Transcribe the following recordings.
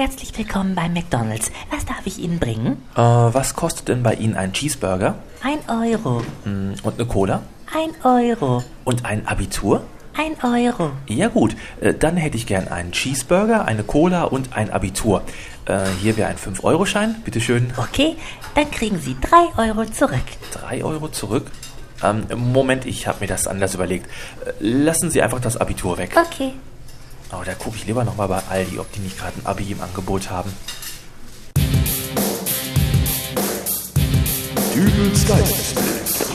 Herzlich willkommen bei McDonald's. Was darf ich Ihnen bringen? Äh, was kostet denn bei Ihnen ein Cheeseburger? Ein Euro. Hm, Und eine Cola? Ein Euro. Und ein Abitur? Ein Euro. Ja gut, äh, dann hätte ich gern einen Cheeseburger, eine Cola und ein Abitur. Äh, hier wäre ein 5-Euro-Schein, bitteschön. Okay, dann kriegen Sie drei Euro zurück. 3 Euro zurück? Ähm, Moment, ich habe mir das anders überlegt. Äh, Lassen Sie einfach das Abitur weg. Okay. Oh, da gucke ich lieber nochmal bei Aldi, ob die nicht gerade ein Abi im Angebot haben. Dübels Geistesblitz.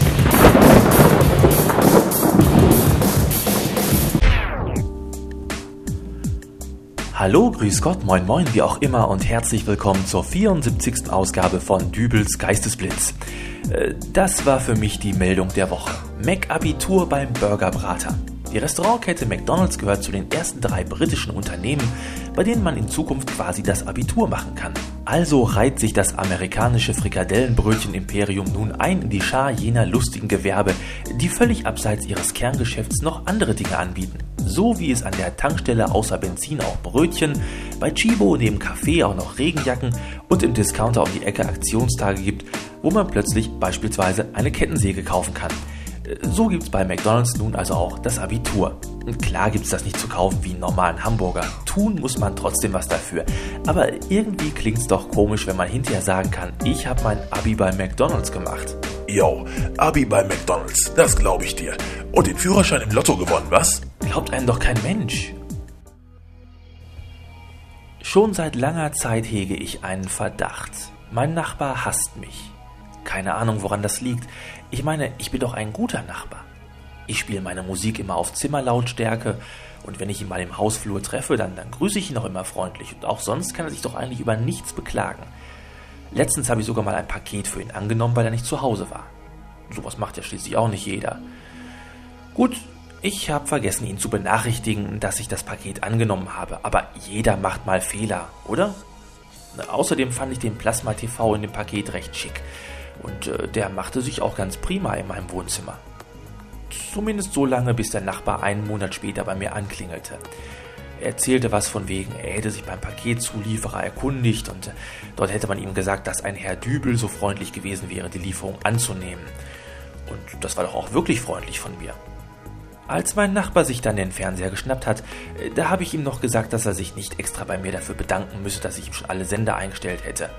Hallo, grüß Gott, moin moin, wie auch immer und herzlich willkommen zur 74. Ausgabe von Dübels Geistesblitz. Äh, Das war für mich die Meldung der Woche. Mac-Abitur beim Burgerbrater. Die Restaurantkette McDonald's gehört zu den ersten drei britischen Unternehmen, bei denen man in Zukunft quasi das Abitur machen kann. Also reiht sich das amerikanische Frikadellenbrötchen-Imperium nun ein in die Schar jener lustigen Gewerbe, die völlig abseits ihres Kerngeschäfts noch andere Dinge anbieten. So wie es an der Tankstelle außer Benzin auch Brötchen, bei Chibo neben Kaffee auch noch Regenjacken und im Discounter um die Ecke Aktionstage gibt, wo man plötzlich beispielsweise eine Kettensäge kaufen kann. So gibt's bei McDonald's nun also auch das Abitur. Und klar gibt's das nicht zu kaufen wie einen normalen Hamburger. Tun muss man trotzdem was dafür. Aber irgendwie klingt's doch komisch, wenn man hinterher sagen kann, ich habe mein Abi bei McDonald's gemacht. Yo, Abi bei McDonalds, das glaube ich dir. Und den Führerschein im Lotto gewonnen, was? Glaubt einem doch kein Mensch. Schon seit langer Zeit hege ich einen Verdacht. Mein Nachbar hasst mich. Keine Ahnung, woran das liegt. Ich meine, ich bin doch ein guter Nachbar. Ich spiele meine Musik immer auf Zimmerlautstärke und wenn ich ihn mal im Hausflur treffe, dann, dann grüße ich ihn auch immer freundlich und auch sonst kann er sich doch eigentlich über nichts beklagen. Letztens habe ich sogar mal ein Paket für ihn angenommen, weil er nicht zu Hause war. Sowas macht ja schließlich auch nicht jeder. Gut, ich habe vergessen, ihn zu benachrichtigen, dass ich das Paket angenommen habe, aber jeder macht mal Fehler, oder? Außerdem fand ich den Plasma TV in dem Paket recht schick und äh, der machte sich auch ganz prima in meinem Wohnzimmer. Zumindest so lange, bis der Nachbar einen Monat später bei mir anklingelte. Er erzählte was von wegen, er hätte sich beim Paketzulieferer erkundigt und äh, dort hätte man ihm gesagt, dass ein Herr Dübel so freundlich gewesen wäre, die Lieferung anzunehmen. Und das war doch auch wirklich freundlich von mir. Als mein Nachbar sich dann den Fernseher geschnappt hat, äh, da habe ich ihm noch gesagt, dass er sich nicht extra bei mir dafür bedanken müsse, dass ich ihm schon alle Sender eingestellt hätte.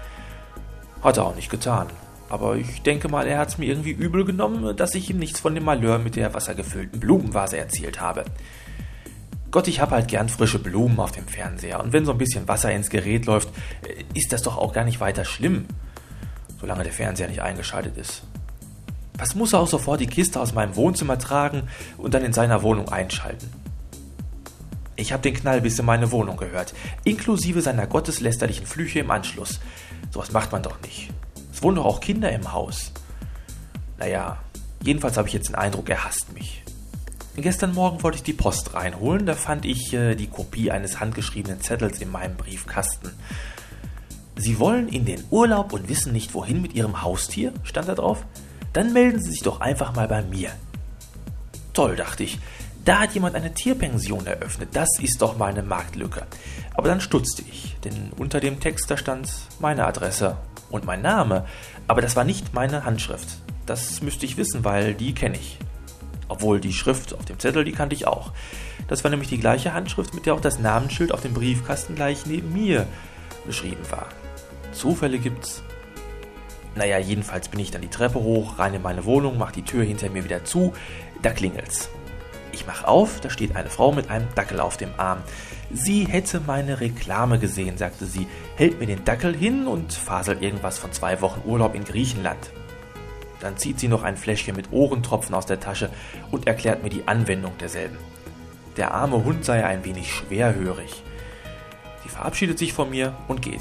Hat er auch nicht getan. Aber ich denke mal, er hat es mir irgendwie übel genommen, dass ich ihm nichts von dem Malheur mit der wassergefüllten Blumenvase erzählt habe. Gott, ich habe halt gern frische Blumen auf dem Fernseher. Und wenn so ein bisschen Wasser ins Gerät läuft, äh, ist das doch auch gar nicht weiter schlimm. Solange der Fernseher nicht eingeschaltet ist. Was muss er auch sofort die Kiste aus meinem Wohnzimmer tragen und dann in seiner Wohnung einschalten? Ich habe den Knall bis in meine Wohnung gehört, inklusive seiner gotteslästerlichen Flüche im Anschluss. Sowas macht man doch nicht. Es wohnen doch auch Kinder im Haus. Naja, jedenfalls habe ich jetzt den Eindruck, er hasst mich. Gestern Morgen wollte ich die Post reinholen, da fand ich äh, die Kopie eines handgeschriebenen Zettels in meinem Briefkasten. Sie wollen in den Urlaub und wissen nicht wohin mit Ihrem Haustier? stand da drauf. Dann melden Sie sich doch einfach mal bei mir. Toll, dachte ich. Da hat jemand eine Tierpension eröffnet. Das ist doch mal eine Marktlücke. Aber dann stutzte ich, denn unter dem Text da stand meine Adresse und mein Name. Aber das war nicht meine Handschrift. Das müsste ich wissen, weil die kenne ich. Obwohl die Schrift auf dem Zettel, die kannte ich auch. Das war nämlich die gleiche Handschrift, mit der auch das Namensschild auf dem Briefkasten gleich neben mir beschrieben war. Zufälle gibt's. Naja, jedenfalls bin ich dann die Treppe hoch, rein in meine Wohnung, mach die Tür hinter mir wieder zu, da klingelt's. Ich mach auf, da steht eine Frau mit einem Dackel auf dem Arm. Sie hätte meine Reklame gesehen, sagte sie, hält mir den Dackel hin und faselt irgendwas von zwei Wochen Urlaub in Griechenland. Dann zieht sie noch ein Fläschchen mit Ohrentropfen aus der Tasche und erklärt mir die Anwendung derselben. Der arme Hund sei ein wenig schwerhörig. Sie verabschiedet sich von mir und geht.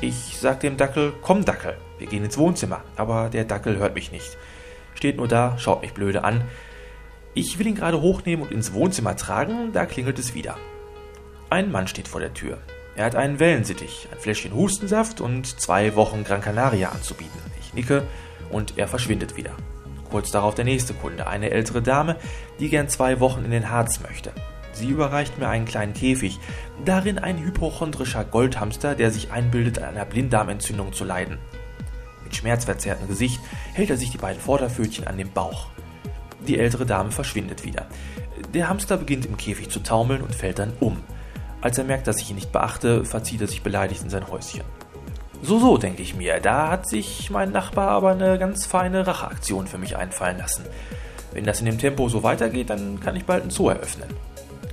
Ich sag dem Dackel, komm Dackel, wir gehen ins Wohnzimmer, aber der Dackel hört mich nicht. Steht nur da, schaut mich blöde an. Ich will ihn gerade hochnehmen und ins Wohnzimmer tragen, da klingelt es wieder. Ein Mann steht vor der Tür. Er hat einen Wellensittich, ein Fläschchen Hustensaft und zwei Wochen Gran Canaria anzubieten. Ich nicke und er verschwindet wieder. Kurz darauf der nächste Kunde, eine ältere Dame, die gern zwei Wochen in den Harz möchte. Sie überreicht mir einen kleinen Käfig, darin ein hypochondrischer Goldhamster, der sich einbildet, an einer Blinddarmentzündung zu leiden. Mit schmerzverzerrtem Gesicht hält er sich die beiden Vorderpfötchen an den Bauch. Die ältere Dame verschwindet wieder. Der Hamster beginnt im Käfig zu taumeln und fällt dann um. Als er merkt, dass ich ihn nicht beachte, verzieht er sich beleidigt in sein Häuschen. So, so, denke ich mir, da hat sich mein Nachbar aber eine ganz feine Racheaktion für mich einfallen lassen. Wenn das in dem Tempo so weitergeht, dann kann ich bald ein Zoo eröffnen.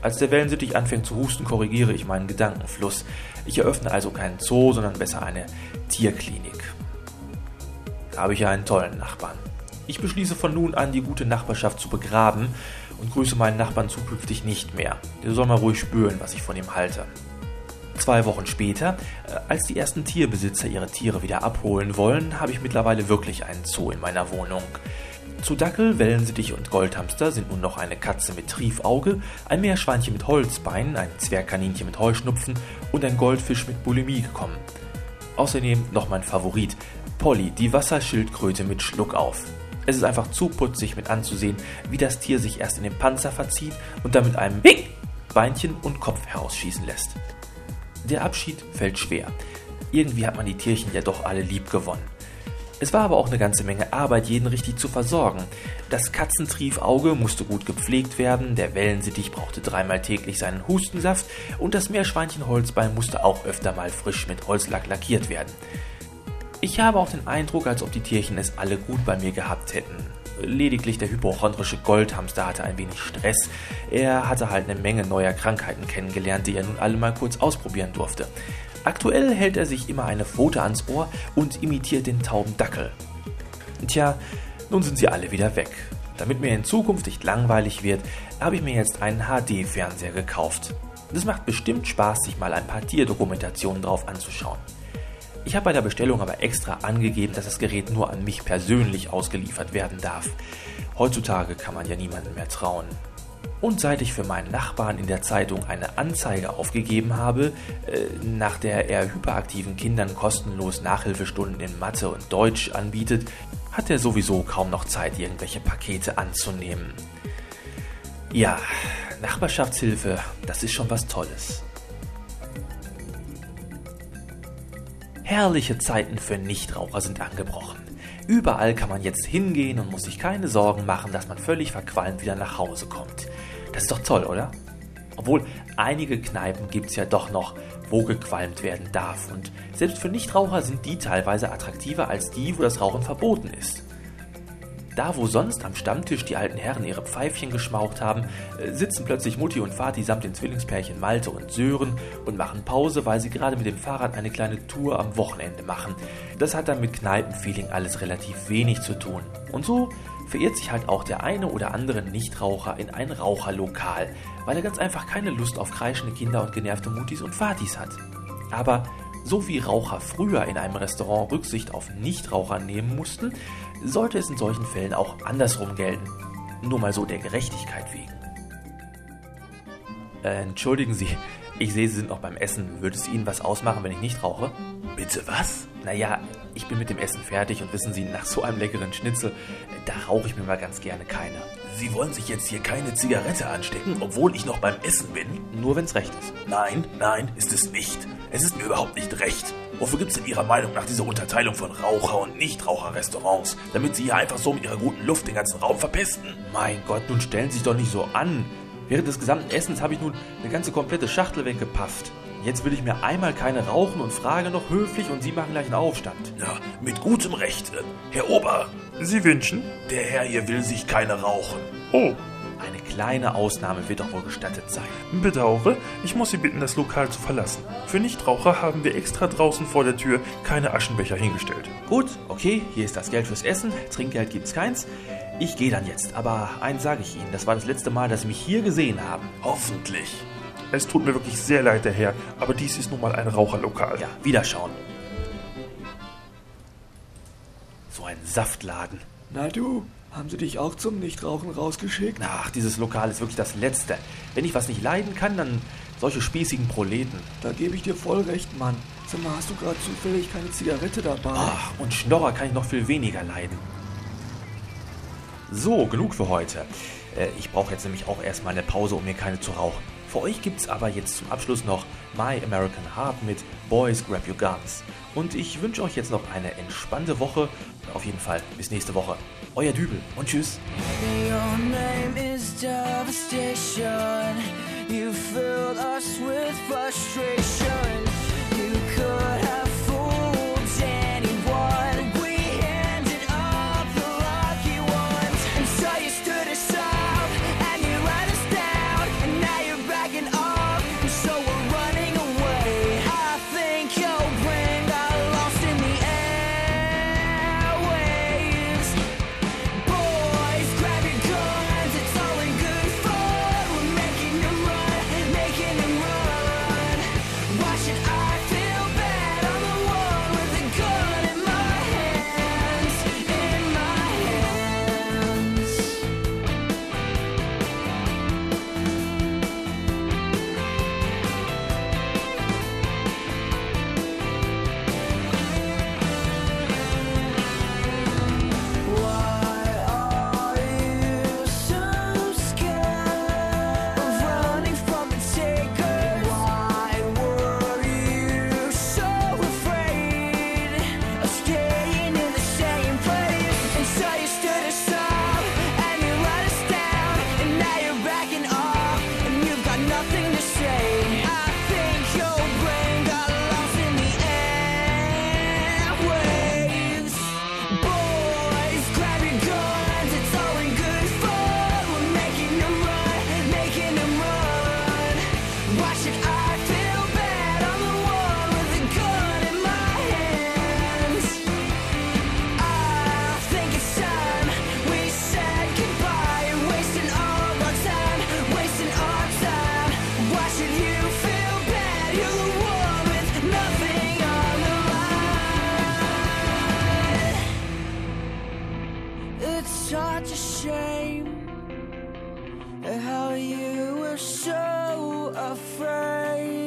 Als der Wellensittich anfängt zu husten, korrigiere ich meinen Gedankenfluss. Ich eröffne also keinen Zoo, sondern besser eine Tierklinik. Da habe ich ja einen tollen Nachbarn. Ich beschließe von nun an, die gute Nachbarschaft zu begraben und grüße meinen Nachbarn zukünftig nicht mehr. Der soll mal ruhig spüren, was ich von ihm halte. Zwei Wochen später, äh, als die ersten Tierbesitzer ihre Tiere wieder abholen wollen, habe ich mittlerweile wirklich einen Zoo in meiner Wohnung. Zu Dackel, Wellensittich und Goldhamster sind nun noch eine Katze mit Triefauge, ein Meerschweinchen mit Holzbein, ein Zwergkaninchen mit Heuschnupfen und ein Goldfisch mit Bulimie gekommen. Außerdem noch mein Favorit, Polly, die Wasserschildkröte mit Schluckauf. Es ist einfach zu putzig mit anzusehen, wie das Tier sich erst in den Panzer verzieht und dann mit einem Beinchen und Kopf herausschießen lässt. Der Abschied fällt schwer. Irgendwie hat man die Tierchen ja doch alle lieb gewonnen. Es war aber auch eine ganze Menge Arbeit, jeden richtig zu versorgen. Das Katzentriefauge musste gut gepflegt werden, der Wellensittich brauchte dreimal täglich seinen Hustensaft und das Meerschweinchen Holzbein musste auch öfter mal frisch mit Holzlack lackiert werden. Ich habe auch den Eindruck, als ob die Tierchen es alle gut bei mir gehabt hätten. Lediglich der hypochondrische Goldhamster hatte ein wenig Stress. Er hatte halt eine Menge neuer Krankheiten kennengelernt, die er nun alle mal kurz ausprobieren durfte. Aktuell hält er sich immer eine Pfote ans Ohr und imitiert den tauben Dackel. Tja, nun sind sie alle wieder weg. Damit mir in Zukunft nicht langweilig wird, habe ich mir jetzt einen HD-Fernseher gekauft. Das macht bestimmt Spaß, sich mal ein paar Tierdokumentationen drauf anzuschauen. Ich habe bei der Bestellung aber extra angegeben, dass das Gerät nur an mich persönlich ausgeliefert werden darf. Heutzutage kann man ja niemandem mehr trauen. Und seit ich für meinen Nachbarn in der Zeitung eine Anzeige aufgegeben habe, äh, nach der er hyperaktiven Kindern kostenlos Nachhilfestunden in Mathe und Deutsch anbietet, hat er sowieso kaum noch Zeit, irgendwelche Pakete anzunehmen. Ja, Nachbarschaftshilfe, das ist schon was Tolles. Herrliche Zeiten für Nichtraucher sind angebrochen. Überall kann man jetzt hingehen und muss sich keine Sorgen machen, dass man völlig verqualmt wieder nach Hause kommt. Das ist doch toll, oder? Obwohl einige Kneipen gibt es ja doch noch, wo gequalmt werden darf. Und selbst für Nichtraucher sind die teilweise attraktiver als die, wo das Rauchen verboten ist. Da, wo sonst am Stammtisch die alten Herren ihre Pfeifchen geschmaucht haben, äh, sitzen plötzlich Mutti und Vati samt den Zwillingspärchen Malte und Sören und machen Pause, weil sie gerade mit dem Fahrrad eine kleine Tour am Wochenende machen. Das hat dann mit Kneipenfeeling alles relativ wenig zu tun. Und so verirrt sich halt auch der eine oder andere Nichtraucher in ein Raucherlokal, weil er ganz einfach keine Lust auf kreischende Kinder und genervte Mutis und Vatis hat. Aber so wie Raucher früher in einem Restaurant Rücksicht auf Nichtraucher nehmen mussten, sollte es in solchen Fällen auch andersrum gelten. Nur mal so der Gerechtigkeit wegen. Äh, entschuldigen Sie, ich sehe, Sie sind noch beim Essen. Würde es Ihnen was ausmachen, wenn ich nicht rauche? Bitte was? Naja, ich bin mit dem Essen fertig und wissen Sie, nach so einem leckeren Schnitzel, da rauche ich mir mal ganz gerne keine. Sie wollen sich jetzt hier keine Zigarette anstecken, obwohl ich noch beim Essen bin? Nur wenn's recht ist. Nein, nein, ist es nicht. Es ist mir überhaupt nicht recht. Wofür gibt es in Ihrer Meinung nach diese Unterteilung von Raucher- und Nichtraucherrestaurants? Damit Sie hier einfach so mit Ihrer guten Luft den ganzen Raum verpesten? Mein Gott, nun stellen Sie sich doch nicht so an. Während des gesamten Essens habe ich nun eine ganze komplette Schachtel weggepafft. Jetzt will ich mir einmal keine rauchen und frage noch höflich und Sie machen gleich einen Aufstand. Ja, mit gutem Recht. Äh, Herr Ober, Sie wünschen? der Herr hier will sich keine rauchen. Oh, kleine Ausnahme wird doch wohl gestattet sein. bedauere, ich muss Sie bitten, das Lokal zu verlassen. Für Nichtraucher haben wir extra draußen vor der Tür keine Aschenbecher hingestellt. Gut, okay, hier ist das Geld fürs Essen, Trinkgeld gibt's keins. Ich gehe dann jetzt, aber eins sage ich Ihnen, das war das letzte Mal, dass Sie mich hier gesehen haben. Hoffentlich. Es tut mir wirklich sehr leid, der Herr, aber dies ist nun mal ein Raucherlokal. Ja, wiederschauen. So ein Saftladen. Na du, haben sie dich auch zum Nichtrauchen rausgeschickt? Ach, dieses Lokal ist wirklich das Letzte. Wenn ich was nicht leiden kann, dann solche spießigen Proleten. Da gebe ich dir voll recht, Mann. Zimmer, hast du gerade zufällig keine Zigarette dabei? Ach, und Schnorrer kann ich noch viel weniger leiden. So, genug für heute. Äh, ich brauche jetzt nämlich auch erstmal eine Pause, um mir keine zu rauchen. Für euch gibt es aber jetzt zum Abschluss noch My American Heart mit Boys Grab Your Guns. Und ich wünsche euch jetzt noch eine entspannte Woche. Auf jeden Fall bis nächste Woche. Euer Dübel und tschüss. You filled us with frustration. You could have. such a shame how you were so afraid.